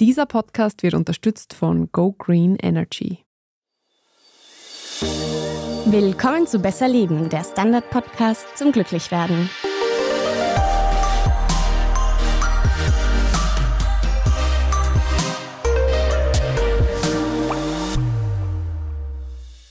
Dieser Podcast wird unterstützt von Go Green Energy. Willkommen zu Besser Leben, der Standard-Podcast zum Glücklichwerden.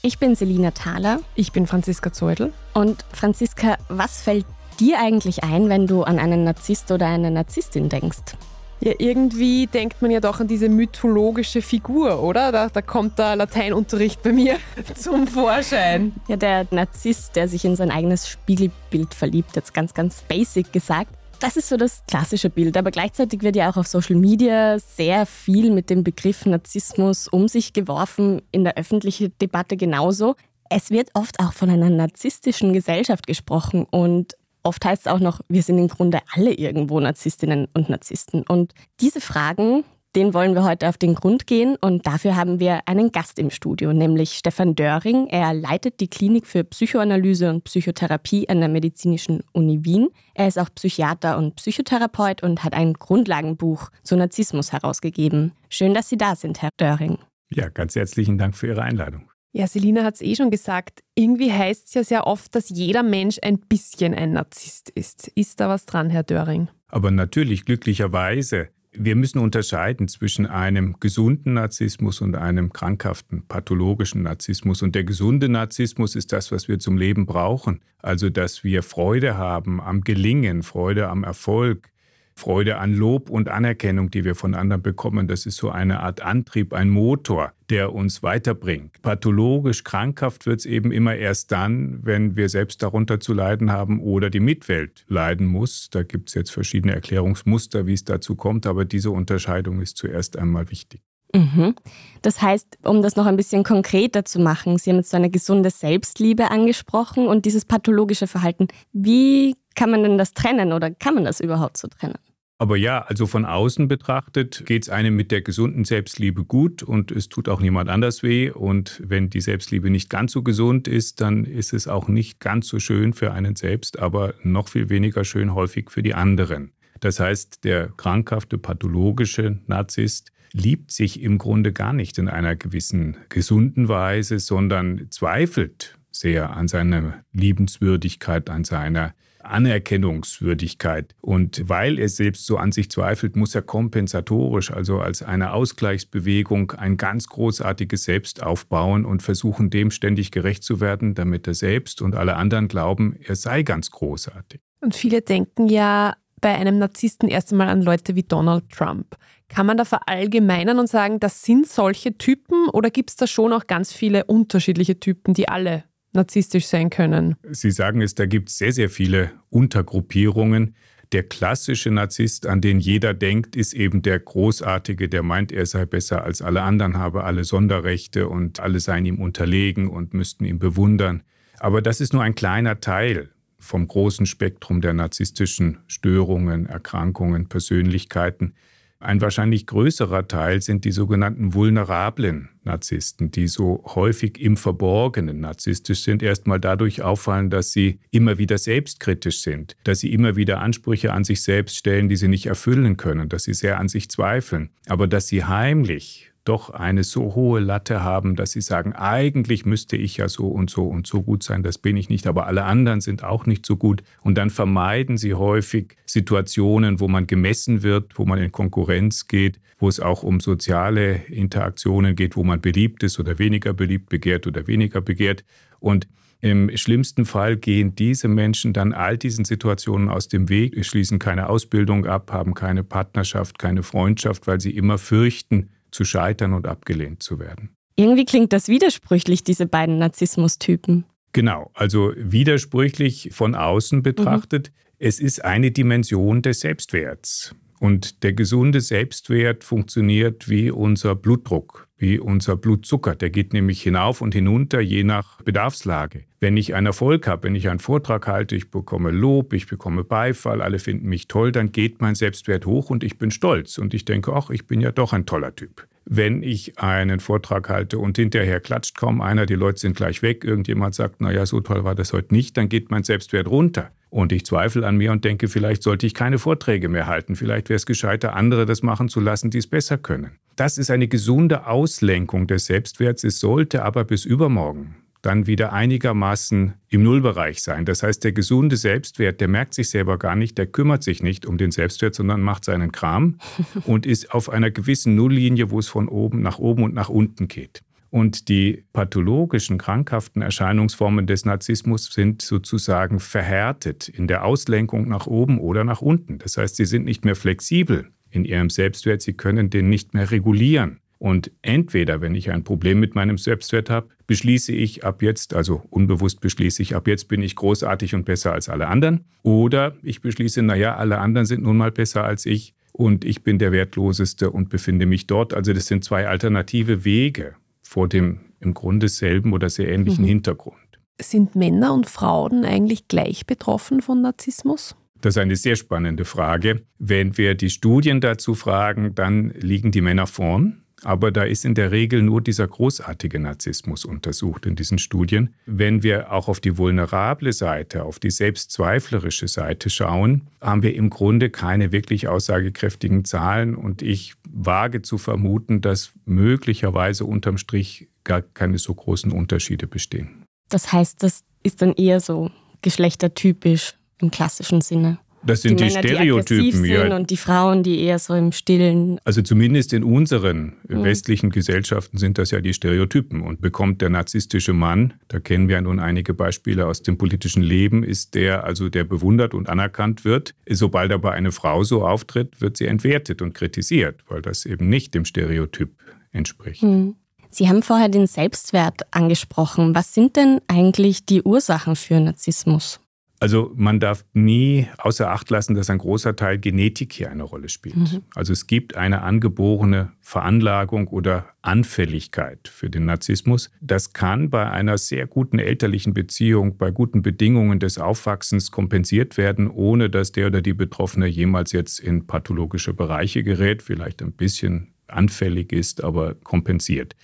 Ich bin Selina Thaler. Ich bin Franziska Zeudel. Und Franziska, was fällt dir eigentlich ein, wenn du an einen Narzisst oder eine Narzisstin denkst? Ja, irgendwie denkt man ja doch an diese mythologische Figur, oder? Da, da kommt der Lateinunterricht bei mir zum Vorschein. Ja, der Narzisst, der sich in sein eigenes Spiegelbild verliebt, jetzt ganz, ganz basic gesagt. Das ist so das klassische Bild, aber gleichzeitig wird ja auch auf Social Media sehr viel mit dem Begriff Narzissmus um sich geworfen, in der öffentlichen Debatte genauso. Es wird oft auch von einer narzisstischen Gesellschaft gesprochen und Oft heißt es auch noch, wir sind im Grunde alle irgendwo Narzisstinnen und Narzissten. Und diese Fragen, denen wollen wir heute auf den Grund gehen und dafür haben wir einen Gast im Studio, nämlich Stefan Döring. Er leitet die Klinik für Psychoanalyse und Psychotherapie an der Medizinischen Uni Wien. Er ist auch Psychiater und Psychotherapeut und hat ein Grundlagenbuch zu Narzissmus herausgegeben. Schön, dass Sie da sind, Herr Döring. Ja, ganz herzlichen Dank für Ihre Einladung. Ja, Selina hat es eh schon gesagt. Irgendwie heißt es ja sehr oft, dass jeder Mensch ein bisschen ein Narzisst ist. Ist da was dran, Herr Döring? Aber natürlich, glücklicherweise. Wir müssen unterscheiden zwischen einem gesunden Narzissmus und einem krankhaften, pathologischen Narzissmus. Und der gesunde Narzissmus ist das, was wir zum Leben brauchen. Also, dass wir Freude haben am Gelingen, Freude am Erfolg, Freude an Lob und Anerkennung, die wir von anderen bekommen. Das ist so eine Art Antrieb, ein Motor, der uns weiterbringt. Pathologisch, krankhaft wird es eben immer erst dann, wenn wir selbst darunter zu leiden haben oder die Mitwelt leiden muss. Da gibt es jetzt verschiedene Erklärungsmuster, wie es dazu kommt, aber diese Unterscheidung ist zuerst einmal wichtig. Mhm. Das heißt, um das noch ein bisschen konkreter zu machen, Sie haben jetzt so eine gesunde Selbstliebe angesprochen und dieses pathologische Verhalten. Wie kann man denn das trennen oder kann man das überhaupt so trennen? Aber ja, also von außen betrachtet geht es einem mit der gesunden Selbstliebe gut und es tut auch niemand anders weh. Und wenn die Selbstliebe nicht ganz so gesund ist, dann ist es auch nicht ganz so schön für einen selbst, aber noch viel weniger schön häufig für die anderen. Das heißt, der krankhafte, pathologische Narzisst liebt sich im Grunde gar nicht in einer gewissen gesunden Weise, sondern zweifelt sehr an seiner Liebenswürdigkeit, an seiner Anerkennungswürdigkeit. Und weil er selbst so an sich zweifelt, muss er kompensatorisch, also als eine Ausgleichsbewegung, ein ganz großartiges Selbst aufbauen und versuchen, dem ständig gerecht zu werden, damit er selbst und alle anderen glauben, er sei ganz großartig. Und viele denken ja bei einem Narzissten erst einmal an Leute wie Donald Trump. Kann man da verallgemeinern und sagen, das sind solche Typen oder gibt es da schon auch ganz viele unterschiedliche Typen, die alle narzisstisch sein können? Sie sagen es, da gibt es sehr, sehr viele Untergruppierungen. Der klassische Narzisst, an den jeder denkt, ist eben der Großartige, der meint, er sei besser als alle anderen, habe alle Sonderrechte und alle seien ihm unterlegen und müssten ihn bewundern. Aber das ist nur ein kleiner Teil vom großen Spektrum der narzisstischen Störungen, Erkrankungen, Persönlichkeiten. Ein wahrscheinlich größerer Teil sind die sogenannten vulnerablen Narzissten, die so häufig im Verborgenen narzisstisch sind, erstmal dadurch auffallen, dass sie immer wieder selbstkritisch sind, dass sie immer wieder Ansprüche an sich selbst stellen, die sie nicht erfüllen können, dass sie sehr an sich zweifeln, aber dass sie heimlich doch eine so hohe Latte haben, dass sie sagen, eigentlich müsste ich ja so und so und so gut sein, das bin ich nicht, aber alle anderen sind auch nicht so gut. Und dann vermeiden sie häufig Situationen, wo man gemessen wird, wo man in Konkurrenz geht, wo es auch um soziale Interaktionen geht, wo man beliebt ist oder weniger beliebt, begehrt oder weniger begehrt. Und im schlimmsten Fall gehen diese Menschen dann all diesen Situationen aus dem Weg, schließen keine Ausbildung ab, haben keine Partnerschaft, keine Freundschaft, weil sie immer fürchten, zu scheitern und abgelehnt zu werden. Irgendwie klingt das widersprüchlich, diese beiden Narzissmustypen. Genau, also widersprüchlich von außen betrachtet. Mhm. Es ist eine Dimension des Selbstwerts. Und der gesunde Selbstwert funktioniert wie unser Blutdruck, wie unser Blutzucker. Der geht nämlich hinauf und hinunter, je nach Bedarfslage. Wenn ich einen Erfolg habe, wenn ich einen Vortrag halte, ich bekomme Lob, ich bekomme Beifall, alle finden mich toll, dann geht mein Selbstwert hoch und ich bin stolz und ich denke, ach, ich bin ja doch ein toller Typ. Wenn ich einen Vortrag halte und hinterher klatscht kaum einer, die Leute sind gleich weg, irgendjemand sagt, naja, so toll war das heute nicht, dann geht mein Selbstwert runter. Und ich zweifle an mir und denke, vielleicht sollte ich keine Vorträge mehr halten. Vielleicht wäre es gescheiter, andere das machen zu lassen, die es besser können. Das ist eine gesunde Auslenkung des Selbstwerts. Es sollte aber bis übermorgen dann wieder einigermaßen im Nullbereich sein. Das heißt, der gesunde Selbstwert, der merkt sich selber gar nicht, der kümmert sich nicht um den Selbstwert, sondern macht seinen Kram und ist auf einer gewissen Nulllinie, wo es von oben nach oben und nach unten geht. Und die pathologischen, krankhaften Erscheinungsformen des Narzissmus sind sozusagen verhärtet in der Auslenkung nach oben oder nach unten. Das heißt, sie sind nicht mehr flexibel in ihrem Selbstwert, sie können den nicht mehr regulieren. Und entweder, wenn ich ein Problem mit meinem Selbstwert habe, beschließe ich ab jetzt, also unbewusst beschließe ich, ab jetzt bin ich großartig und besser als alle anderen. Oder ich beschließe, naja, alle anderen sind nun mal besser als ich und ich bin der Wertloseste und befinde mich dort. Also das sind zwei alternative Wege vor dem im Grunde selben oder sehr ähnlichen mhm. Hintergrund. Sind Männer und Frauen eigentlich gleich betroffen von Narzissmus? Das ist eine sehr spannende Frage. Wenn wir die Studien dazu fragen, dann liegen die Männer vorn. Aber da ist in der Regel nur dieser großartige Narzissmus untersucht in diesen Studien. Wenn wir auch auf die vulnerable Seite, auf die selbstzweiflerische Seite schauen, haben wir im Grunde keine wirklich aussagekräftigen Zahlen. Und ich wage zu vermuten, dass möglicherweise unterm Strich gar keine so großen Unterschiede bestehen. Das heißt, das ist dann eher so geschlechtertypisch im klassischen Sinne. Das sind die, die Männer, Stereotypen. Die ja. Und die Frauen, die eher so im Stillen. Also zumindest in unseren mhm. westlichen Gesellschaften sind das ja die Stereotypen. Und bekommt der narzisstische Mann, da kennen wir ja nun einige Beispiele aus dem politischen Leben, ist der also, der bewundert und anerkannt wird. Sobald aber eine Frau so auftritt, wird sie entwertet und kritisiert, weil das eben nicht dem Stereotyp entspricht. Mhm. Sie haben vorher den Selbstwert angesprochen. Was sind denn eigentlich die Ursachen für Narzissmus? Also man darf nie außer Acht lassen, dass ein großer Teil Genetik hier eine Rolle spielt. Mhm. Also es gibt eine angeborene Veranlagung oder Anfälligkeit für den Narzissmus. Das kann bei einer sehr guten elterlichen Beziehung, bei guten Bedingungen des Aufwachsens kompensiert werden, ohne dass der oder die Betroffene jemals jetzt in pathologische Bereiche gerät, vielleicht ein bisschen anfällig ist, aber kompensiert.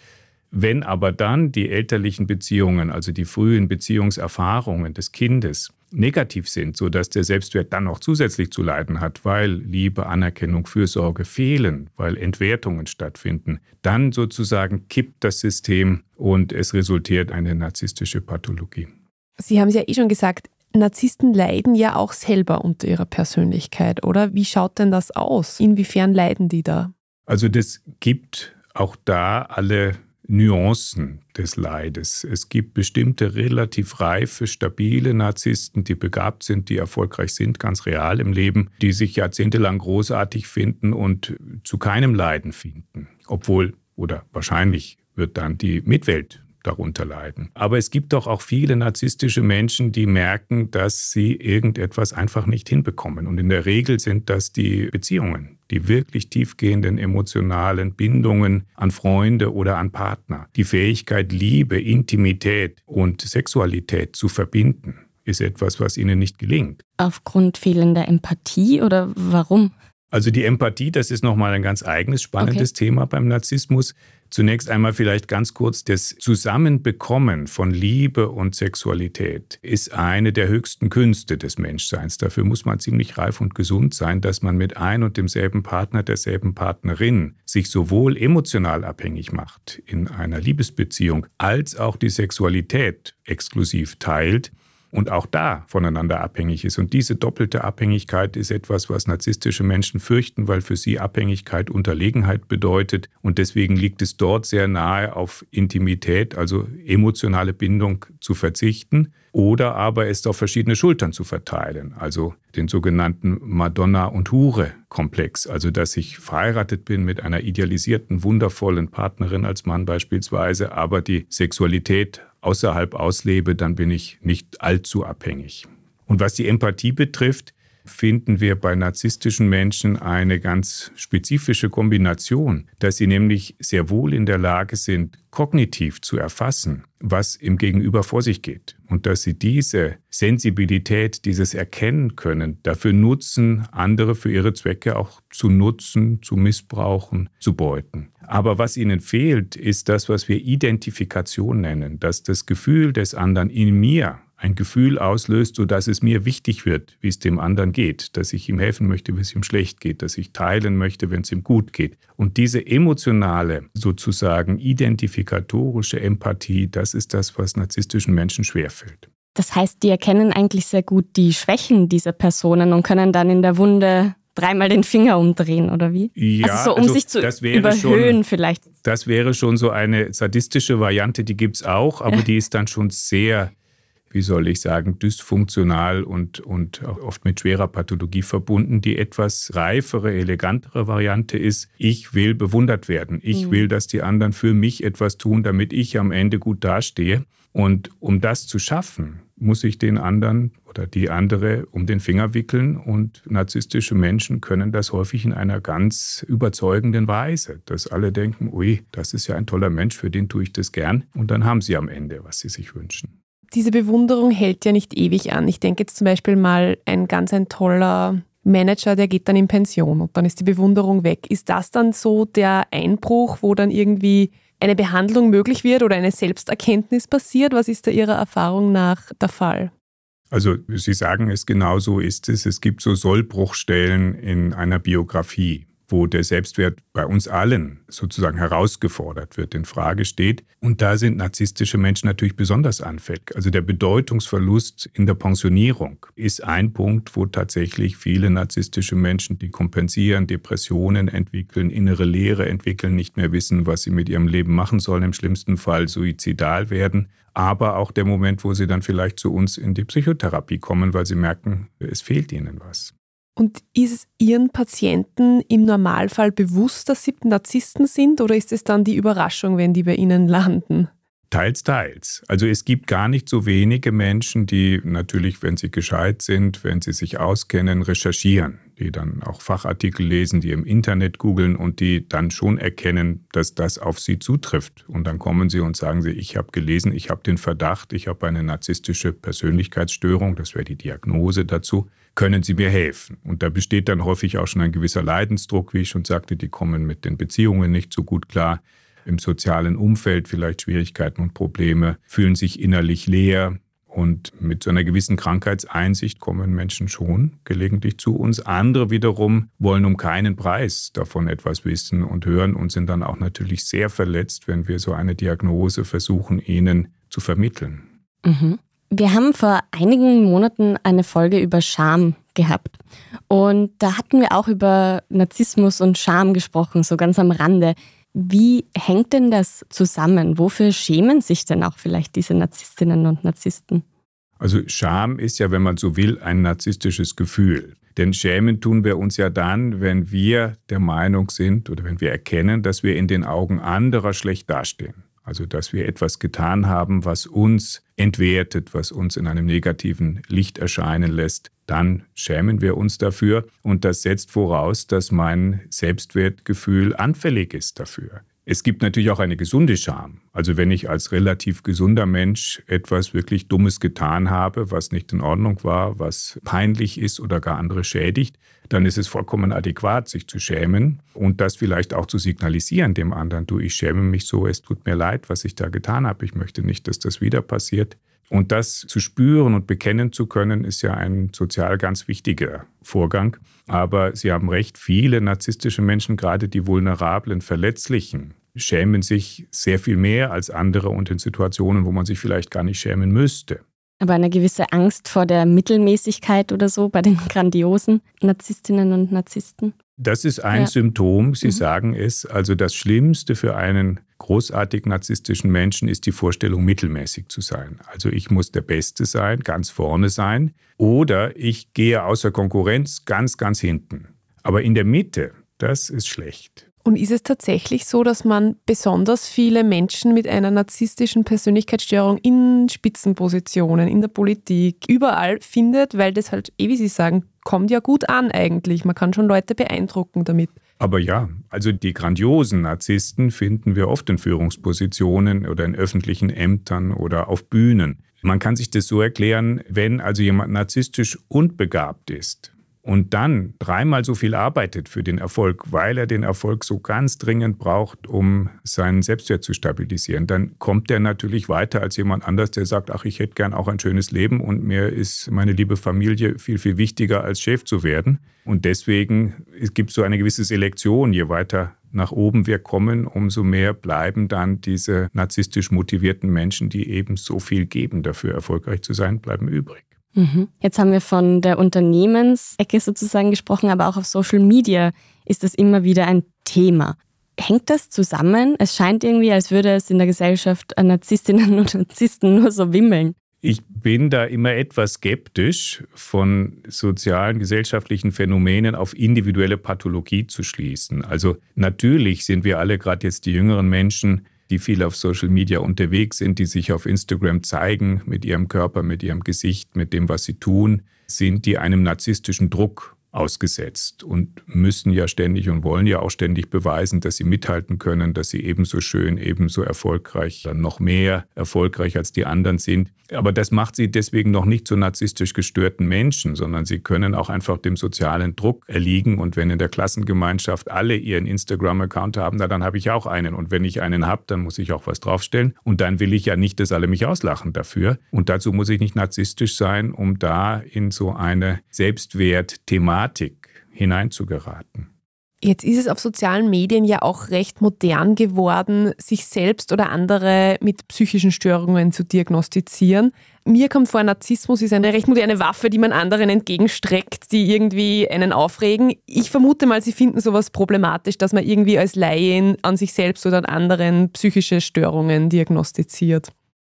Wenn aber dann die elterlichen Beziehungen, also die frühen Beziehungserfahrungen des Kindes, negativ sind, sodass der Selbstwert dann noch zusätzlich zu leiden hat, weil Liebe, Anerkennung, Fürsorge fehlen, weil Entwertungen stattfinden, dann sozusagen kippt das System und es resultiert eine narzisstische Pathologie. Sie haben es ja eh schon gesagt, Narzissten leiden ja auch selber unter ihrer Persönlichkeit, oder? Wie schaut denn das aus? Inwiefern leiden die da? Also das gibt auch da alle Nuancen des Leides. Es gibt bestimmte relativ reife, stabile Narzissten, die begabt sind, die erfolgreich sind, ganz real im Leben, die sich jahrzehntelang großartig finden und zu keinem Leiden finden. Obwohl oder wahrscheinlich wird dann die Mitwelt darunter leiden. Aber es gibt doch auch viele narzisstische Menschen, die merken, dass sie irgendetwas einfach nicht hinbekommen. Und in der Regel sind das die Beziehungen, die wirklich tiefgehenden emotionalen Bindungen an Freunde oder an Partner. Die Fähigkeit, Liebe, Intimität und Sexualität zu verbinden, ist etwas, was ihnen nicht gelingt. Aufgrund fehlender Empathie oder warum? Also die Empathie, das ist nochmal ein ganz eigenes spannendes okay. Thema beim Narzissmus. Zunächst einmal vielleicht ganz kurz, das Zusammenbekommen von Liebe und Sexualität ist eine der höchsten Künste des Menschseins. Dafür muss man ziemlich reif und gesund sein, dass man mit ein und demselben Partner, derselben Partnerin sich sowohl emotional abhängig macht in einer Liebesbeziehung, als auch die Sexualität exklusiv teilt und auch da voneinander abhängig ist. Und diese doppelte Abhängigkeit ist etwas, was narzisstische Menschen fürchten, weil für sie Abhängigkeit Unterlegenheit bedeutet. Und deswegen liegt es dort sehr nahe, auf Intimität, also emotionale Bindung zu verzichten oder aber es auf verschiedene Schultern zu verteilen, also den sogenannten Madonna- und Hure-Komplex, also dass ich verheiratet bin mit einer idealisierten, wundervollen Partnerin als Mann beispielsweise, aber die Sexualität außerhalb auslebe, dann bin ich nicht allzu abhängig. Und was die Empathie betrifft, finden wir bei narzisstischen Menschen eine ganz spezifische Kombination, dass sie nämlich sehr wohl in der Lage sind, kognitiv zu erfassen, was im Gegenüber vor sich geht. Und dass sie diese Sensibilität, dieses Erkennen können, dafür nutzen, andere für ihre Zwecke auch zu nutzen, zu missbrauchen, zu beuten. Aber was ihnen fehlt, ist das, was wir Identifikation nennen, dass das Gefühl des anderen in mir ein Gefühl auslöst, sodass es mir wichtig wird, wie es dem anderen geht, dass ich ihm helfen möchte, wenn es ihm schlecht geht, dass ich teilen möchte, wenn es ihm gut geht. Und diese emotionale, sozusagen identifikatorische Empathie, das ist das, was narzisstischen Menschen schwerfällt. Das heißt, die erkennen eigentlich sehr gut die Schwächen dieser Personen und können dann in der Wunde dreimal den Finger umdrehen, oder wie? Ja, also so, um also sich zu überhöhen schon, vielleicht. Das wäre schon so eine sadistische Variante, die gibt es auch, aber die ist dann schon sehr wie soll ich sagen, dysfunktional und, und oft mit schwerer Pathologie verbunden. Die etwas reifere, elegantere Variante ist, ich will bewundert werden. Ich mhm. will, dass die anderen für mich etwas tun, damit ich am Ende gut dastehe. Und um das zu schaffen, muss ich den anderen oder die andere um den Finger wickeln. Und narzisstische Menschen können das häufig in einer ganz überzeugenden Weise, dass alle denken, ui, das ist ja ein toller Mensch, für den tue ich das gern. Und dann haben sie am Ende, was sie sich wünschen diese Bewunderung hält ja nicht ewig an. Ich denke jetzt zum Beispiel mal ein ganz ein toller Manager, der geht dann in Pension und dann ist die Bewunderung weg. Ist das dann so der Einbruch, wo dann irgendwie eine Behandlung möglich wird oder eine Selbsterkenntnis passiert? Was ist da Ihrer Erfahrung nach der Fall? Also Sie sagen es genau so ist es. Es gibt so Sollbruchstellen in einer Biografie wo der Selbstwert bei uns allen sozusagen herausgefordert wird, in Frage steht. Und da sind narzisstische Menschen natürlich besonders anfällig. Also der Bedeutungsverlust in der Pensionierung ist ein Punkt, wo tatsächlich viele narzisstische Menschen, die kompensieren, Depressionen entwickeln, innere Leere entwickeln, nicht mehr wissen, was sie mit ihrem Leben machen sollen, im schlimmsten Fall suizidal werden. Aber auch der Moment, wo sie dann vielleicht zu uns in die Psychotherapie kommen, weil sie merken, es fehlt ihnen was. Und ist es Ihren Patienten im Normalfall bewusst, dass Sie Narzissten sind oder ist es dann die Überraschung, wenn die bei Ihnen landen? Teils, teils. Also es gibt gar nicht so wenige Menschen, die natürlich, wenn sie gescheit sind, wenn sie sich auskennen, recherchieren, die dann auch Fachartikel lesen, die im Internet googeln und die dann schon erkennen, dass das auf sie zutrifft. Und dann kommen sie und sagen sie, ich habe gelesen, ich habe den Verdacht, ich habe eine narzisstische Persönlichkeitsstörung, das wäre die Diagnose dazu können Sie mir helfen? Und da besteht dann häufig auch schon ein gewisser Leidensdruck, wie ich schon sagte, die kommen mit den Beziehungen nicht so gut klar, im sozialen Umfeld vielleicht Schwierigkeiten und Probleme, fühlen sich innerlich leer. Und mit so einer gewissen Krankheitseinsicht kommen Menschen schon gelegentlich zu uns. Andere wiederum wollen um keinen Preis davon etwas wissen und hören und sind dann auch natürlich sehr verletzt, wenn wir so eine Diagnose versuchen, ihnen zu vermitteln. Mhm. Wir haben vor einigen Monaten eine Folge über Scham gehabt. Und da hatten wir auch über Narzissmus und Scham gesprochen, so ganz am Rande. Wie hängt denn das zusammen? Wofür schämen sich denn auch vielleicht diese Narzisstinnen und Narzissten? Also Scham ist ja, wenn man so will, ein narzisstisches Gefühl. Denn schämen tun wir uns ja dann, wenn wir der Meinung sind oder wenn wir erkennen, dass wir in den Augen anderer schlecht dastehen. Also dass wir etwas getan haben, was uns entwertet, was uns in einem negativen Licht erscheinen lässt, dann schämen wir uns dafür. Und das setzt voraus, dass mein Selbstwertgefühl anfällig ist dafür. Es gibt natürlich auch eine gesunde Scham. Also wenn ich als relativ gesunder Mensch etwas wirklich Dummes getan habe, was nicht in Ordnung war, was peinlich ist oder gar andere schädigt, dann ist es vollkommen adäquat, sich zu schämen und das vielleicht auch zu signalisieren dem anderen, du, ich schäme mich so, es tut mir leid, was ich da getan habe, ich möchte nicht, dass das wieder passiert. Und das zu spüren und bekennen zu können, ist ja ein sozial ganz wichtiger Vorgang. Aber Sie haben recht, viele narzisstische Menschen, gerade die vulnerablen, verletzlichen, schämen sich sehr viel mehr als andere und in Situationen, wo man sich vielleicht gar nicht schämen müsste. Aber eine gewisse Angst vor der Mittelmäßigkeit oder so bei den grandiosen Narzisstinnen und Narzissten? Das ist ein ja. Symptom, Sie mhm. sagen es. Also das Schlimmste für einen großartig narzisstischen Menschen ist die Vorstellung, mittelmäßig zu sein. Also ich muss der Beste sein, ganz vorne sein. Oder ich gehe außer Konkurrenz ganz, ganz hinten. Aber in der Mitte, das ist schlecht. Und ist es tatsächlich so, dass man besonders viele Menschen mit einer narzisstischen Persönlichkeitsstörung in Spitzenpositionen, in der Politik, überall findet, weil das halt, eh wie Sie sagen, kommt ja gut an eigentlich. Man kann schon Leute beeindrucken damit. Aber ja, also die grandiosen Narzissten finden wir oft in Führungspositionen oder in öffentlichen Ämtern oder auf Bühnen. Man kann sich das so erklären, wenn also jemand narzisstisch und begabt ist, und dann dreimal so viel arbeitet für den Erfolg, weil er den Erfolg so ganz dringend braucht, um seinen Selbstwert zu stabilisieren, dann kommt er natürlich weiter als jemand anders, der sagt, ach, ich hätte gern auch ein schönes Leben und mir ist meine liebe Familie viel, viel wichtiger, als Chef zu werden. Und deswegen gibt es so eine gewisse Selektion, je weiter nach oben wir kommen, umso mehr bleiben dann diese narzisstisch motivierten Menschen, die eben so viel geben, dafür erfolgreich zu sein, bleiben übrig. Mhm. Jetzt haben wir von der Unternehmensecke sozusagen gesprochen, aber auch auf Social Media ist das immer wieder ein Thema. Hängt das zusammen? Es scheint irgendwie, als würde es in der Gesellschaft an Narzisstinnen und Narzissten nur so wimmeln. Ich bin da immer etwas skeptisch, von sozialen, gesellschaftlichen Phänomenen auf individuelle Pathologie zu schließen. Also natürlich sind wir alle, gerade jetzt die jüngeren Menschen, die viel auf Social Media unterwegs sind, die sich auf Instagram zeigen mit ihrem Körper, mit ihrem Gesicht, mit dem, was sie tun, sind die einem narzisstischen Druck ausgesetzt und müssen ja ständig und wollen ja auch ständig beweisen, dass sie mithalten können, dass sie ebenso schön, ebenso erfolgreich, dann noch mehr erfolgreich als die anderen sind. Aber das macht sie deswegen noch nicht zu narzisstisch gestörten Menschen, sondern sie können auch einfach dem sozialen Druck erliegen. Und wenn in der Klassengemeinschaft alle ihren Instagram-Account haben, na, dann habe ich auch einen. Und wenn ich einen habe, dann muss ich auch was draufstellen. Und dann will ich ja nicht, dass alle mich auslachen dafür. Und dazu muss ich nicht narzisstisch sein, um da in so eine Selbstwert-Thematik Thematik hineinzugeraten. Jetzt ist es auf sozialen Medien ja auch recht modern geworden, sich selbst oder andere mit psychischen Störungen zu diagnostizieren. Mir kommt vor, Narzissmus ist eine recht moderne Waffe, die man anderen entgegenstreckt, die irgendwie einen aufregen. Ich vermute mal, Sie finden sowas problematisch, dass man irgendwie als Laien an sich selbst oder an anderen psychische Störungen diagnostiziert.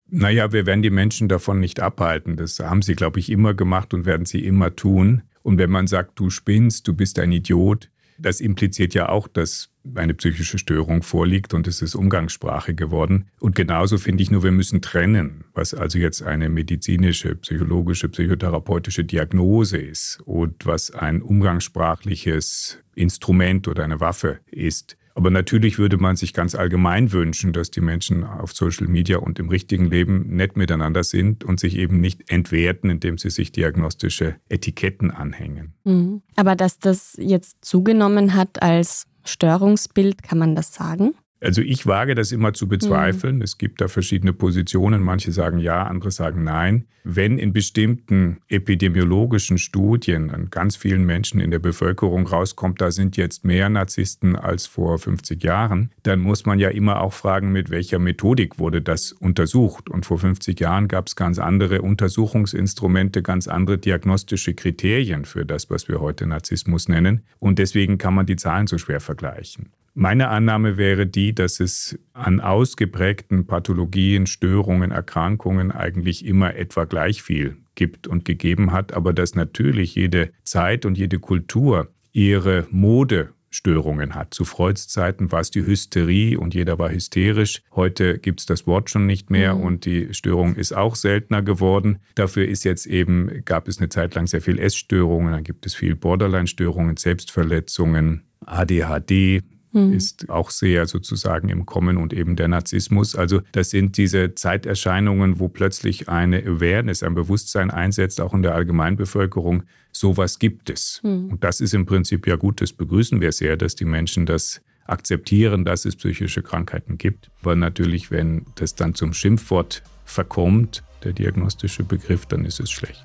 Naja, wir werden die Menschen davon nicht abhalten. Das haben sie, glaube ich, immer gemacht und werden sie immer tun. Und wenn man sagt, du spinnst, du bist ein Idiot, das impliziert ja auch, dass eine psychische Störung vorliegt und es ist Umgangssprache geworden. Und genauso finde ich nur, wir müssen trennen, was also jetzt eine medizinische, psychologische, psychotherapeutische Diagnose ist und was ein umgangssprachliches Instrument oder eine Waffe ist. Aber natürlich würde man sich ganz allgemein wünschen, dass die Menschen auf Social Media und im richtigen Leben nett miteinander sind und sich eben nicht entwerten, indem sie sich diagnostische Etiketten anhängen. Mhm. Aber dass das jetzt zugenommen hat als Störungsbild, kann man das sagen? Also ich wage das immer zu bezweifeln. Mhm. Es gibt da verschiedene Positionen. Manche sagen ja, andere sagen nein. Wenn in bestimmten epidemiologischen Studien an ganz vielen Menschen in der Bevölkerung rauskommt, da sind jetzt mehr Narzissten als vor 50 Jahren, dann muss man ja immer auch fragen, mit welcher Methodik wurde das untersucht. Und vor 50 Jahren gab es ganz andere Untersuchungsinstrumente, ganz andere diagnostische Kriterien für das, was wir heute Narzissmus nennen. Und deswegen kann man die Zahlen so schwer vergleichen. Meine Annahme wäre die, dass es an ausgeprägten Pathologien, Störungen, Erkrankungen eigentlich immer etwa gleich viel gibt und gegeben hat, aber dass natürlich jede Zeit und jede Kultur ihre Modestörungen hat. Zu Freuds Zeiten war es die Hysterie und jeder war hysterisch. Heute gibt es das Wort schon nicht mehr mhm. und die Störung ist auch seltener geworden. Dafür ist jetzt eben, gab es eine Zeit lang sehr viel Essstörungen, dann gibt es viel Borderline-Störungen, Selbstverletzungen, ADHD, mhm. ist auch sehr sozusagen im Kommen und eben der Narzissmus. Also das sind diese Zeiterscheinungen, wo plötzlich eine Awareness, ein Bewusstsein einsetzt, auch in der Allgemeinbevölkerung. Sowas gibt es. Mhm. Und das ist im Prinzip ja gut, das begrüßen wir sehr, dass die Menschen das akzeptieren, dass es psychische Krankheiten gibt. Aber natürlich, wenn das dann zum Schimpfwort verkommt, der diagnostische Begriff, dann ist es schlecht.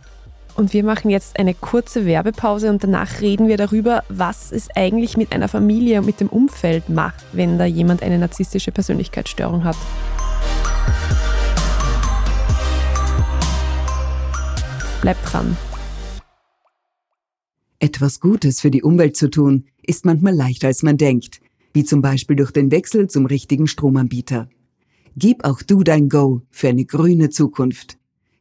Und wir machen jetzt eine kurze Werbepause und danach reden wir darüber, was es eigentlich mit einer Familie und mit dem Umfeld macht, wenn da jemand eine narzisstische Persönlichkeitsstörung hat. Bleibt dran. Etwas Gutes für die Umwelt zu tun, ist manchmal leichter als man denkt, wie zum Beispiel durch den Wechsel zum richtigen Stromanbieter. Gib auch du dein Go für eine grüne Zukunft.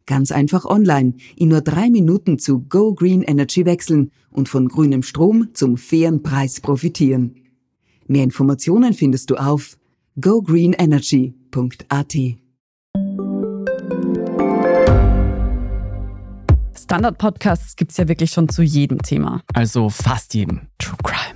Ganz einfach online, in nur drei Minuten zu Go Green Energy wechseln und von grünem Strom zum fairen Preis profitieren. Mehr Informationen findest du auf gogreenenergy.at. Standard-Podcasts gibt es ja wirklich schon zu jedem Thema. Also fast jedem. True Crime.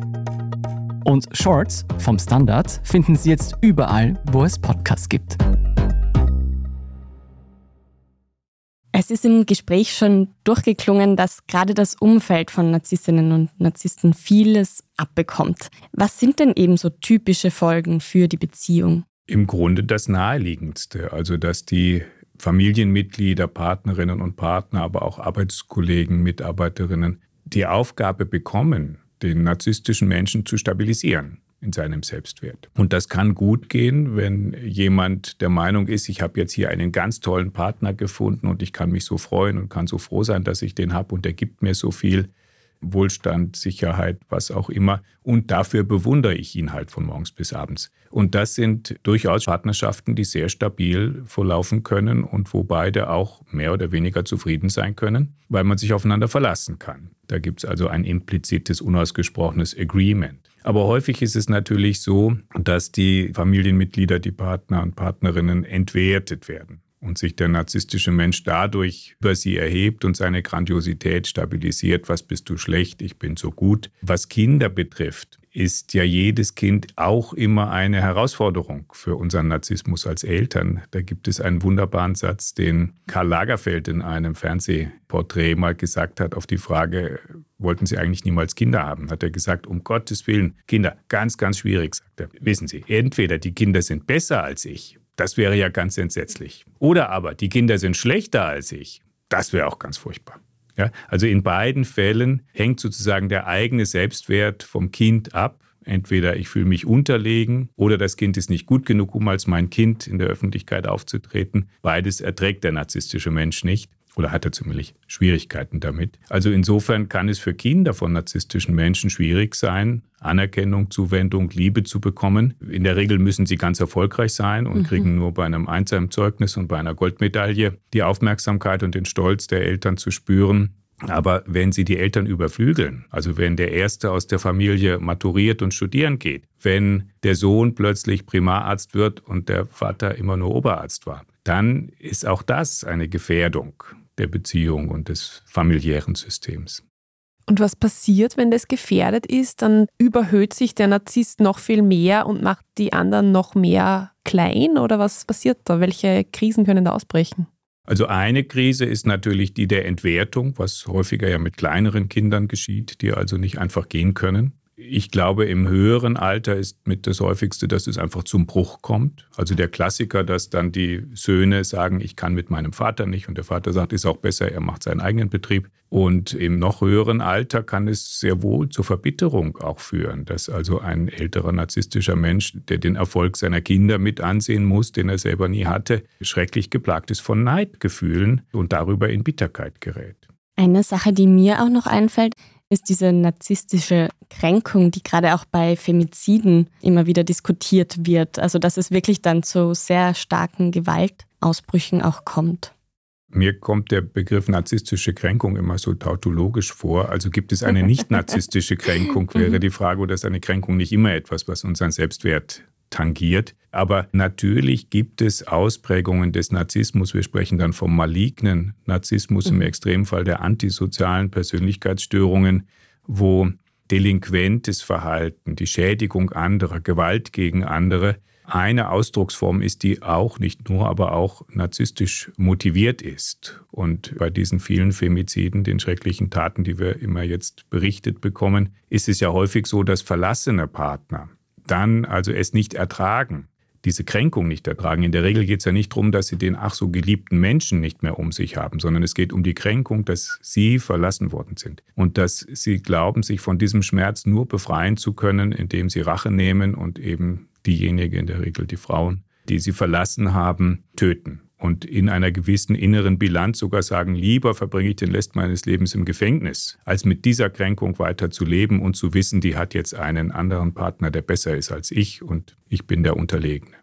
Und Shorts vom Standard finden Sie jetzt überall, wo es Podcasts gibt. Es ist im Gespräch schon durchgeklungen, dass gerade das Umfeld von Narzisstinnen und Narzissten vieles abbekommt. Was sind denn eben so typische Folgen für die Beziehung? Im Grunde das Naheliegendste, also dass die Familienmitglieder, Partnerinnen und Partner, aber auch Arbeitskollegen, Mitarbeiterinnen die Aufgabe bekommen, den narzisstischen Menschen zu stabilisieren in seinem Selbstwert. Und das kann gut gehen, wenn jemand der Meinung ist, ich habe jetzt hier einen ganz tollen Partner gefunden und ich kann mich so freuen und kann so froh sein, dass ich den habe und der gibt mir so viel. Wohlstand, Sicherheit, was auch immer. Und dafür bewundere ich ihn halt von morgens bis abends. Und das sind durchaus Partnerschaften, die sehr stabil verlaufen können und wo beide auch mehr oder weniger zufrieden sein können, weil man sich aufeinander verlassen kann. Da gibt es also ein implizites, unausgesprochenes Agreement. Aber häufig ist es natürlich so, dass die Familienmitglieder, die Partner und Partnerinnen entwertet werden und sich der narzisstische Mensch dadurch über sie erhebt und seine Grandiosität stabilisiert. Was bist du schlecht? Ich bin so gut. Was Kinder betrifft, ist ja jedes Kind auch immer eine Herausforderung für unseren Narzissmus als Eltern. Da gibt es einen wunderbaren Satz, den Karl Lagerfeld in einem Fernsehporträt mal gesagt hat auf die Frage, wollten Sie eigentlich niemals Kinder haben? Hat er gesagt, um Gottes Willen, Kinder, ganz, ganz schwierig, sagt er. Wissen Sie, entweder die Kinder sind besser als ich das wäre ja ganz entsetzlich. Oder aber, die Kinder sind schlechter als ich. Das wäre auch ganz furchtbar. Ja, also in beiden Fällen hängt sozusagen der eigene Selbstwert vom Kind ab. Entweder ich fühle mich unterlegen oder das Kind ist nicht gut genug, um als mein Kind in der Öffentlichkeit aufzutreten. Beides erträgt der narzisstische Mensch nicht oder hat er zumindest Schwierigkeiten damit. Also insofern kann es für Kinder von narzisstischen Menschen schwierig sein, Anerkennung, Zuwendung, Liebe zu bekommen. In der Regel müssen sie ganz erfolgreich sein und mhm. kriegen nur bei einem Einzelzeugnis und bei einer Goldmedaille die Aufmerksamkeit und den Stolz der Eltern zu spüren. Aber wenn sie die Eltern überflügeln, also wenn der Erste aus der Familie maturiert und studieren geht, wenn der Sohn plötzlich Primararzt wird und der Vater immer nur Oberarzt war, dann ist auch das eine Gefährdung der Beziehung und des familiären Systems. Und was passiert, wenn das gefährdet ist? Dann überhöht sich der Narzisst noch viel mehr und macht die anderen noch mehr klein? Oder was passiert da? Welche Krisen können da ausbrechen? Also eine Krise ist natürlich die der Entwertung, was häufiger ja mit kleineren Kindern geschieht, die also nicht einfach gehen können. Ich glaube, im höheren Alter ist mit das häufigste, dass es einfach zum Bruch kommt. Also der Klassiker, dass dann die Söhne sagen, ich kann mit meinem Vater nicht und der Vater sagt, ist auch besser, er macht seinen eigenen Betrieb. Und im noch höheren Alter kann es sehr wohl zur Verbitterung auch führen, dass also ein älterer narzisstischer Mensch, der den Erfolg seiner Kinder mit ansehen muss, den er selber nie hatte, schrecklich geplagt ist von Neidgefühlen und darüber in Bitterkeit gerät. Eine Sache, die mir auch noch einfällt, ist diese narzisstische Kränkung, die gerade auch bei Femiziden immer wieder diskutiert wird. Also dass es wirklich dann zu sehr starken Gewaltausbrüchen auch kommt. Mir kommt der Begriff narzisstische Kränkung immer so tautologisch vor. Also gibt es eine nicht narzisstische Kränkung, wäre die Frage, oder ist eine Kränkung nicht immer etwas, was unseren Selbstwert tangiert. Aber natürlich gibt es Ausprägungen des Narzissmus. Wir sprechen dann vom malignen Narzissmus mhm. im Extremfall der antisozialen Persönlichkeitsstörungen, wo delinquentes Verhalten, die Schädigung anderer, Gewalt gegen andere eine Ausdrucksform ist, die auch nicht nur, aber auch narzisstisch motiviert ist. Und bei diesen vielen Femiziden, den schrecklichen Taten, die wir immer jetzt berichtet bekommen, ist es ja häufig so, dass verlassene Partner dann also es nicht ertragen, diese Kränkung nicht ertragen. In der Regel geht es ja nicht darum, dass sie den ach so geliebten Menschen nicht mehr um sich haben, sondern es geht um die Kränkung, dass sie verlassen worden sind und dass sie glauben, sich von diesem Schmerz nur befreien zu können, indem sie Rache nehmen und eben diejenigen, in der Regel die Frauen, die sie verlassen haben, töten und in einer gewissen inneren Bilanz sogar sagen, lieber verbringe ich den Rest meines Lebens im Gefängnis, als mit dieser Kränkung weiter zu leben und zu wissen, die hat jetzt einen anderen Partner, der besser ist als ich und ich bin der Unterlegene.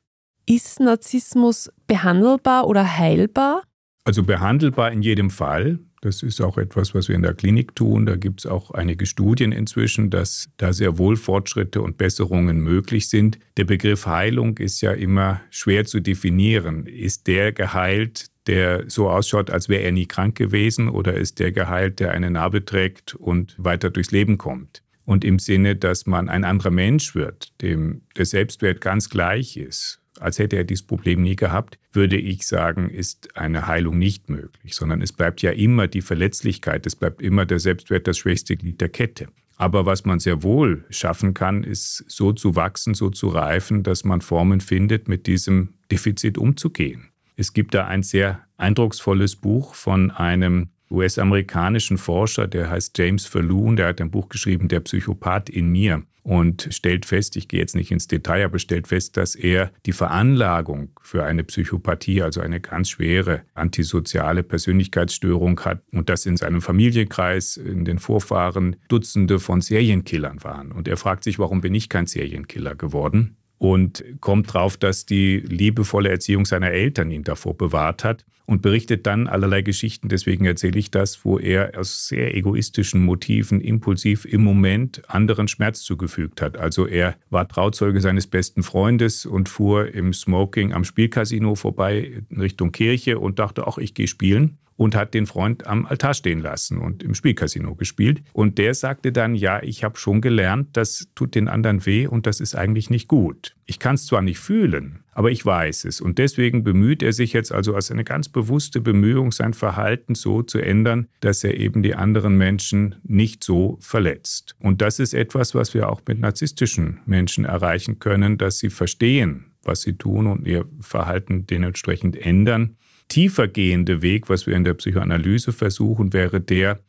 Ist Narzissmus behandelbar oder heilbar? Also behandelbar in jedem Fall. Das ist auch etwas, was wir in der Klinik tun. Da gibt es auch einige Studien inzwischen, dass da sehr wohl Fortschritte und Besserungen möglich sind. Der Begriff Heilung ist ja immer schwer zu definieren. Ist der geheilt, der so ausschaut, als wäre er nie krank gewesen, oder ist der geheilt, der eine Narbe trägt und weiter durchs Leben kommt? Und im Sinne, dass man ein anderer Mensch wird, dem der Selbstwert ganz gleich ist, als hätte er dieses Problem nie gehabt, würde ich sagen, ist eine Heilung nicht möglich, sondern es bleibt ja immer die Verletzlichkeit, es bleibt immer der Selbstwert das schwächste Glied der Kette. Aber was man sehr wohl schaffen kann, ist so zu wachsen, so zu reifen, dass man Formen findet, mit diesem Defizit umzugehen. Es gibt da ein sehr eindrucksvolles Buch von einem US-amerikanischen Forscher, der heißt James Falloon, der hat ein Buch geschrieben, Der Psychopath in mir und stellt fest, ich gehe jetzt nicht ins Detail, aber stellt fest, dass er die Veranlagung für eine Psychopathie, also eine ganz schwere antisoziale Persönlichkeitsstörung hat und dass in seinem Familienkreis, in den Vorfahren Dutzende von Serienkillern waren. Und er fragt sich, warum bin ich kein Serienkiller geworden? Und kommt drauf, dass die liebevolle Erziehung seiner Eltern ihn davor bewahrt hat und berichtet dann allerlei Geschichten, deswegen erzähle ich das, wo er aus sehr egoistischen Motiven impulsiv im Moment anderen Schmerz zugefügt hat. Also er war Trauzeuge seines besten Freundes und fuhr im Smoking am Spielcasino vorbei in Richtung Kirche und dachte, ach, ich gehe spielen und hat den Freund am Altar stehen lassen und im Spielcasino gespielt. Und der sagte dann, ja, ich habe schon gelernt, das tut den anderen weh und das ist eigentlich nicht gut. Ich kann es zwar nicht fühlen, aber ich weiß es. Und deswegen bemüht er sich jetzt also als eine ganz bewusste Bemühung, sein Verhalten so zu ändern, dass er eben die anderen Menschen nicht so verletzt. Und das ist etwas, was wir auch mit narzisstischen Menschen erreichen können, dass sie verstehen, was sie tun und ihr Verhalten dementsprechend ändern tiefergehende Weg, was wir in der Psychoanalyse versuchen, wäre der,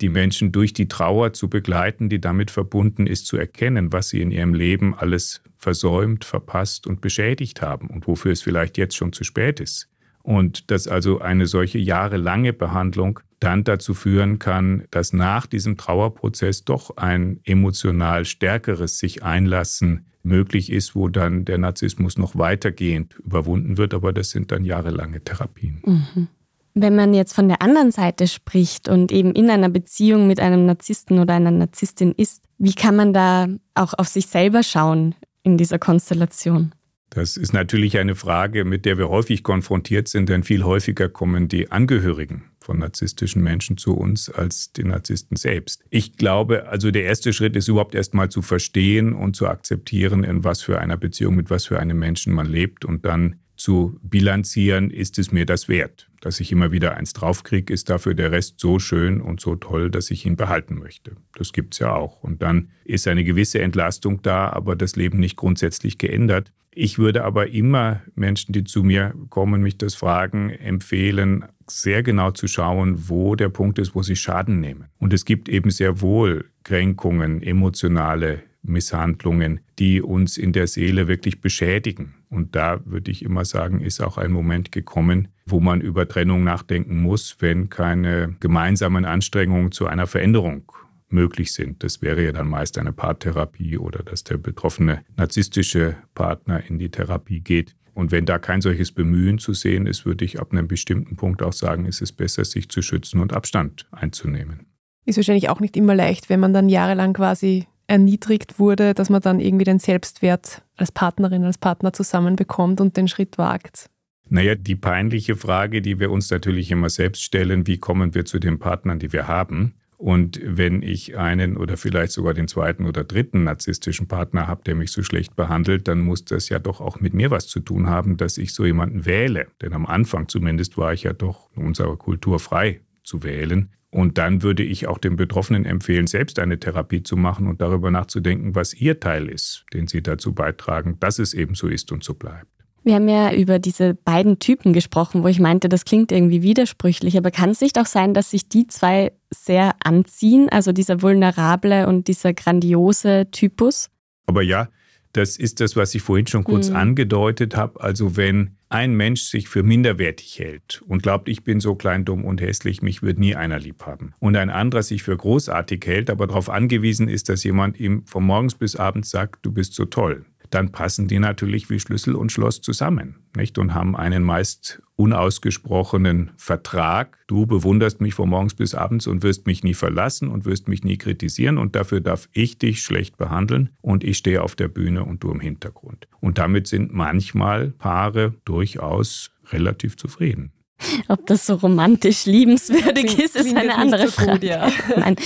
die Menschen durch die Trauer zu begleiten, die damit verbunden ist, zu erkennen, was sie in ihrem Leben alles versäumt, verpasst und beschädigt haben und wofür es vielleicht jetzt schon zu spät ist. Und dass also eine solche jahrelange Behandlung dann dazu führen kann, dass nach diesem Trauerprozess doch ein emotional stärkeres sich einlassen möglich ist, wo dann der Narzissmus noch weitergehend überwunden wird, aber das sind dann jahrelange Therapien. Mhm. Wenn man jetzt von der anderen Seite spricht und eben in einer Beziehung mit einem Narzissten oder einer Narzisstin ist, wie kann man da auch auf sich selber schauen in dieser Konstellation? Das ist natürlich eine Frage, mit der wir häufig konfrontiert sind, denn viel häufiger kommen die Angehörigen von narzisstischen Menschen zu uns als die Narzissten selbst. Ich glaube, also der erste Schritt ist überhaupt erstmal zu verstehen und zu akzeptieren, in was für einer Beziehung mit was für einem Menschen man lebt und dann zu bilanzieren, ist es mir das wert. Dass ich immer wieder eins draufkriege, ist dafür der Rest so schön und so toll, dass ich ihn behalten möchte. Das gibt es ja auch. Und dann ist eine gewisse Entlastung da, aber das Leben nicht grundsätzlich geändert. Ich würde aber immer Menschen, die zu mir kommen, mich das fragen, empfehlen, sehr genau zu schauen, wo der Punkt ist, wo sie Schaden nehmen. Und es gibt eben sehr wohl Kränkungen, emotionale Misshandlungen, die uns in der Seele wirklich beschädigen. Und da würde ich immer sagen, ist auch ein Moment gekommen, wo man über Trennung nachdenken muss, wenn keine gemeinsamen Anstrengungen zu einer Veränderung möglich sind. Das wäre ja dann meist eine Paartherapie oder dass der betroffene narzisstische Partner in die Therapie geht. Und wenn da kein solches Bemühen zu sehen ist, würde ich ab einem bestimmten Punkt auch sagen, ist es besser, sich zu schützen und Abstand einzunehmen. Ist wahrscheinlich auch nicht immer leicht, wenn man dann jahrelang quasi erniedrigt wurde, dass man dann irgendwie den Selbstwert als Partnerin, als Partner zusammenbekommt und den Schritt wagt. Naja, die peinliche Frage, die wir uns natürlich immer selbst stellen, wie kommen wir zu den Partnern, die wir haben? Und wenn ich einen oder vielleicht sogar den zweiten oder dritten narzisstischen Partner habe, der mich so schlecht behandelt, dann muss das ja doch auch mit mir was zu tun haben, dass ich so jemanden wähle. Denn am Anfang zumindest war ich ja doch in unserer Kultur frei zu wählen. Und dann würde ich auch den Betroffenen empfehlen, selbst eine Therapie zu machen und darüber nachzudenken, was ihr Teil ist, den sie dazu beitragen, dass es eben so ist und so bleibt. Wir haben ja über diese beiden Typen gesprochen, wo ich meinte, das klingt irgendwie widersprüchlich, aber kann es nicht auch sein, dass sich die zwei sehr anziehen, also dieser vulnerable und dieser grandiose Typus? Aber ja, Das ist das, was ich vorhin schon kurz mhm. angedeutet habe. Also wenn ein Mensch sich für minderwertig hält und glaubt, ich bin so klein, dumm und hässlich, mich wird nie einer lieb haben. Und ein anderer sich für großartig hält, aber darauf angewiesen ist, dass jemand ihm von morgens bis abends sagt, du bist so toll dann passen die natürlich wie Schlüssel und Schloss zusammen nicht? und haben einen meist unausgesprochenen Vertrag. Du bewunderst mich von morgens bis abends und wirst mich nie verlassen und wirst mich nie kritisieren und dafür darf ich dich schlecht behandeln und ich stehe auf der Bühne und du im Hintergrund. Und damit sind manchmal Paare durchaus relativ zufrieden. Ob das so romantisch liebenswürdig ist, ist eine andere so Frage. Gut, ja. Nein,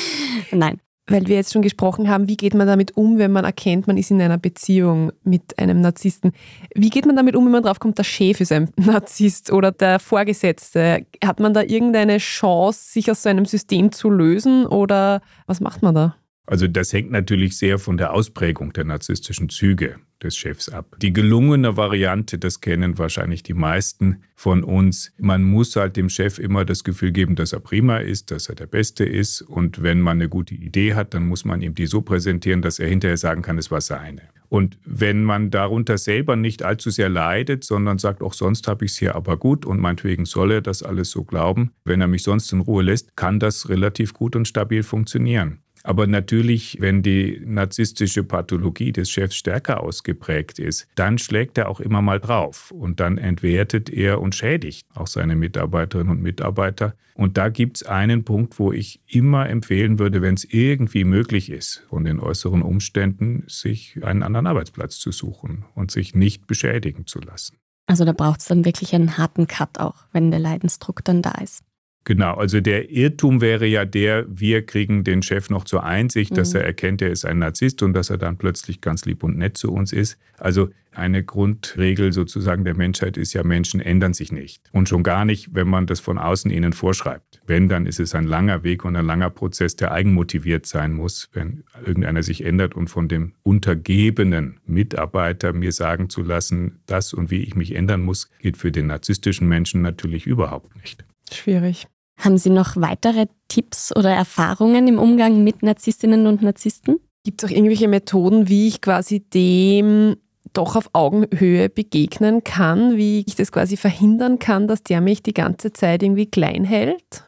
nein weil wir jetzt schon gesprochen haben, wie geht man damit um, wenn man erkennt, man ist in einer Beziehung mit einem Narzissten. Wie geht man damit um, wenn man draufkommt, der Chef ist ein Narzisst oder der Vorgesetzte? Hat man da irgendeine Chance, sich aus so einem System zu lösen oder was macht man da? Also das hängt natürlich sehr von der Ausprägung der narzisstischen Züge des Chefs ab. Die gelungene Variante, das kennen wahrscheinlich die meisten von uns. Man muss halt dem Chef immer das Gefühl geben, dass er prima ist, dass er der Beste ist. Und wenn man eine gute Idee hat, dann muss man ihm die so präsentieren, dass er hinterher sagen kann, es war seine. Und wenn man darunter selber nicht allzu sehr leidet, sondern sagt, auch sonst habe ich es hier aber gut und meinetwegen soll er das alles so glauben, wenn er mich sonst in Ruhe lässt, kann das relativ gut und stabil funktionieren. Aber natürlich, wenn die narzisstische Pathologie des Chefs stärker ausgeprägt ist, dann schlägt er auch immer mal drauf und dann entwertet er und schädigt auch seine Mitarbeiterinnen und Mitarbeiter. Und da gibt es einen Punkt, wo ich immer empfehlen würde, wenn es irgendwie möglich ist, von den äußeren Umständen, sich einen anderen Arbeitsplatz zu suchen und sich nicht beschädigen zu lassen. Also da braucht es dann wirklich einen harten Cut auch, wenn der Leidensdruck dann da ist. Genau, also der Irrtum wäre ja der, wir kriegen den Chef noch zur Einsicht, mhm. dass er erkennt, er ist ein Narzisst und dass er dann plötzlich ganz lieb und nett zu uns ist. Also eine Grundregel sozusagen der Menschheit ist ja, Menschen ändern sich nicht. Und schon gar nicht, wenn man das von außen ihnen vorschreibt. Wenn, dann ist es ein langer Weg und ein langer Prozess, der eigenmotiviert sein muss, wenn irgendeiner sich ändert und von dem untergebenen Mitarbeiter mir sagen zu lassen, das und wie ich mich ändern muss, geht für den narzisstischen Menschen natürlich überhaupt nicht. Schwierig. Haben Sie noch weitere Tipps oder Erfahrungen im Umgang mit Narzisstinnen und Narzissten? Gibt es auch irgendwelche Methoden, wie ich quasi dem doch auf Augenhöhe begegnen kann, wie ich das quasi verhindern kann, dass der mich die ganze Zeit irgendwie klein hält?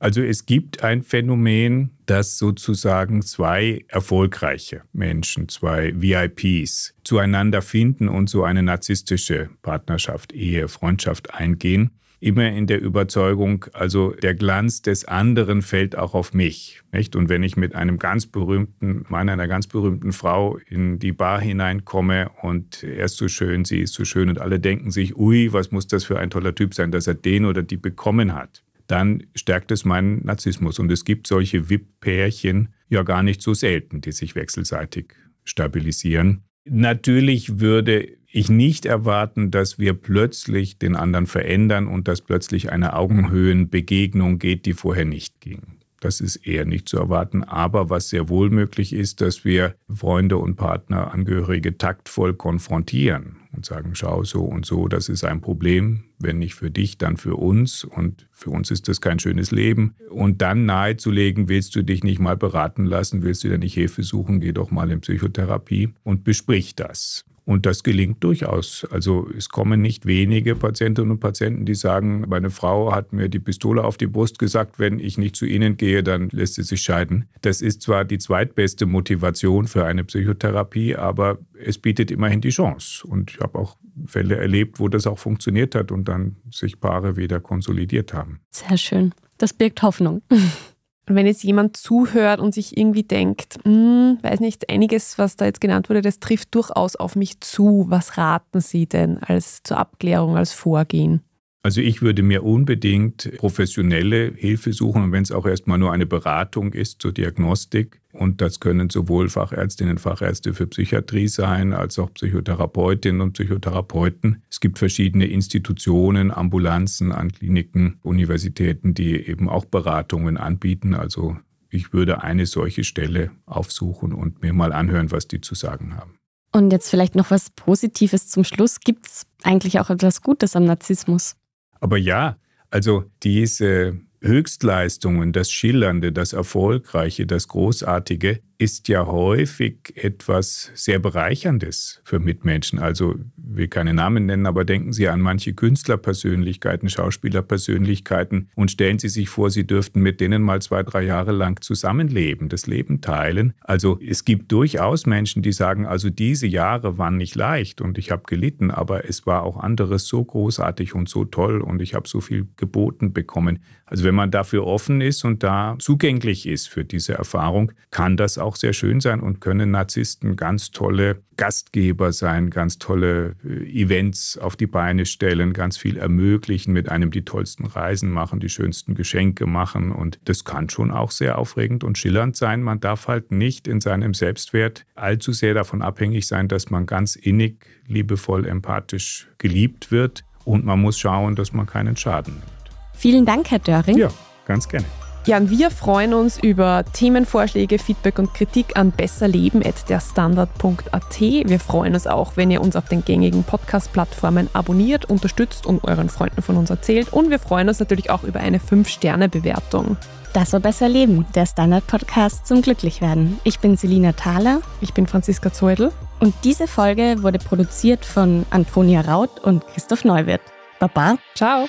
Also es gibt ein Phänomen, dass sozusagen zwei erfolgreiche Menschen, zwei VIPs zueinander finden und so eine narzisstische Partnerschaft, Ehe, Freundschaft eingehen immer in der Überzeugung, also der Glanz des anderen fällt auch auf mich. Nicht? Und wenn ich mit einem ganz berühmten Mann, einer ganz berühmten Frau in die Bar hineinkomme und er ist so schön, sie ist so schön und alle denken sich, ui, was muss das für ein toller Typ sein, dass er den oder die bekommen hat, dann stärkt es meinen Narzissmus. Und es gibt solche VIP-Pärchen ja gar nicht so selten, die sich wechselseitig stabilisieren. Natürlich würde ich nicht erwarten, dass wir plötzlich den anderen verändern und dass plötzlich eine Augenhöhenbegegnung geht, die vorher nicht ging. Das ist eher nicht zu erwarten. Aber was sehr wohl möglich ist, dass wir Freunde und Partner, Angehörige taktvoll konfrontieren und sagen, schau so und so, das ist ein Problem. Wenn nicht für dich, dann für uns. Und für uns ist das kein schönes Leben. Und dann nahezulegen, willst du dich nicht mal beraten lassen, willst du dir nicht Hilfe suchen, geh doch mal in Psychotherapie und besprich das. Und das gelingt durchaus. Also es kommen nicht wenige Patientinnen und Patienten, die sagen, meine Frau hat mir die Pistole auf die Brust gesagt, wenn ich nicht zu Ihnen gehe, dann lässt sie sich scheiden. Das ist zwar die zweitbeste Motivation für eine Psychotherapie, aber es bietet immerhin die Chance. Und ich habe auch Fälle erlebt, wo das auch funktioniert hat und dann sich Paare wieder konsolidiert haben. Sehr schön. Das birgt Hoffnung. Und wenn jetzt jemand zuhört und sich irgendwie denkt, hm, weiß nicht, einiges, was da jetzt genannt wurde, das trifft durchaus auf mich zu. Was raten Sie denn als zur Abklärung, als Vorgehen? Also ich würde mir unbedingt professionelle Hilfe suchen, wenn es auch erstmal nur eine Beratung ist zur Diagnostik. Und das können sowohl Fachärztinnen und Fachärzte für Psychiatrie sein, als auch Psychotherapeutinnen und Psychotherapeuten. Es gibt verschiedene Institutionen, Ambulanzen an Kliniken, Universitäten, die eben auch Beratungen anbieten. Also ich würde eine solche Stelle aufsuchen und mir mal anhören, was die zu sagen haben. Und jetzt vielleicht noch was Positives zum Schluss. Gibt es eigentlich auch etwas Gutes am Narzissmus? Aber ja, also diese Höchstleistungen, das Schillernde, das Erfolgreiche, das Großartige ist ja häufig etwas sehr Bereicherndes für Mitmenschen. Also, will keine Namen nennen, aber denken Sie an manche Künstlerpersönlichkeiten, Schauspielerpersönlichkeiten und stellen Sie sich vor, Sie dürften mit denen mal zwei, drei Jahre lang zusammenleben, das Leben teilen. Also, es gibt durchaus Menschen, die sagen, also diese Jahre waren nicht leicht und ich habe gelitten, aber es war auch anderes so großartig und so toll und ich habe so viel geboten bekommen. Also, wenn man dafür offen ist und da zugänglich ist für diese Erfahrung, kann das auch sehr schön sein und können Narzissten ganz tolle Gastgeber sein, ganz tolle äh, Events auf die Beine stellen, ganz viel ermöglichen, mit einem die tollsten Reisen machen, die schönsten Geschenke machen. Und das kann schon auch sehr aufregend und schillernd sein. Man darf halt nicht in seinem Selbstwert allzu sehr davon abhängig sein, dass man ganz innig, liebevoll, empathisch geliebt wird. Und man muss schauen, dass man keinen Schaden nimmt. Vielen Dank, Herr Döring. Ja, ganz gerne. Ja, und wir freuen uns über Themenvorschläge, Feedback und Kritik an besserleben.derstandard.at. Wir freuen uns auch, wenn ihr uns auf den gängigen Podcast-Plattformen abonniert, unterstützt und euren Freunden von uns erzählt. Und wir freuen uns natürlich auch über eine 5-Sterne-Bewertung. Das war Besser Leben, der Standard-Podcast zum Glücklichwerden. Ich bin Selina Thaler. Ich bin Franziska Zeudel. Und diese Folge wurde produziert von Antonia Raut und Christoph Neuwirth. Baba. Ciao.